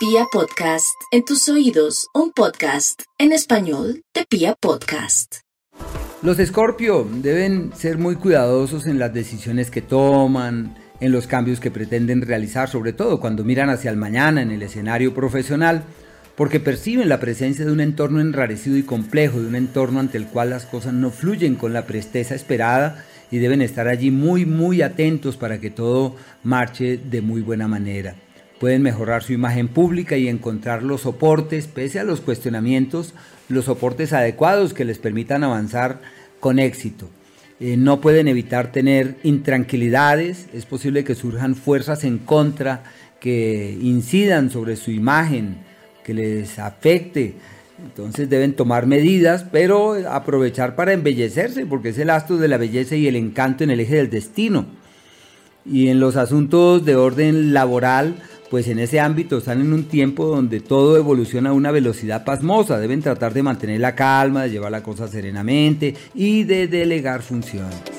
Pia Podcast, en tus oídos, un podcast en español de Pia Podcast. Los Escorpio deben ser muy cuidadosos en las decisiones que toman, en los cambios que pretenden realizar, sobre todo cuando miran hacia el mañana en el escenario profesional, porque perciben la presencia de un entorno enrarecido y complejo, de un entorno ante el cual las cosas no fluyen con la presteza esperada y deben estar allí muy muy atentos para que todo marche de muy buena manera. Pueden mejorar su imagen pública y encontrar los soportes, pese a los cuestionamientos, los soportes adecuados que les permitan avanzar con éxito. Eh, no pueden evitar tener intranquilidades, es posible que surjan fuerzas en contra que incidan sobre su imagen, que les afecte. Entonces deben tomar medidas, pero aprovechar para embellecerse, porque es el astro de la belleza y el encanto en el eje del destino. Y en los asuntos de orden laboral, pues en ese ámbito están en un tiempo donde todo evoluciona a una velocidad pasmosa. Deben tratar de mantener la calma, de llevar la cosa serenamente y de delegar funciones.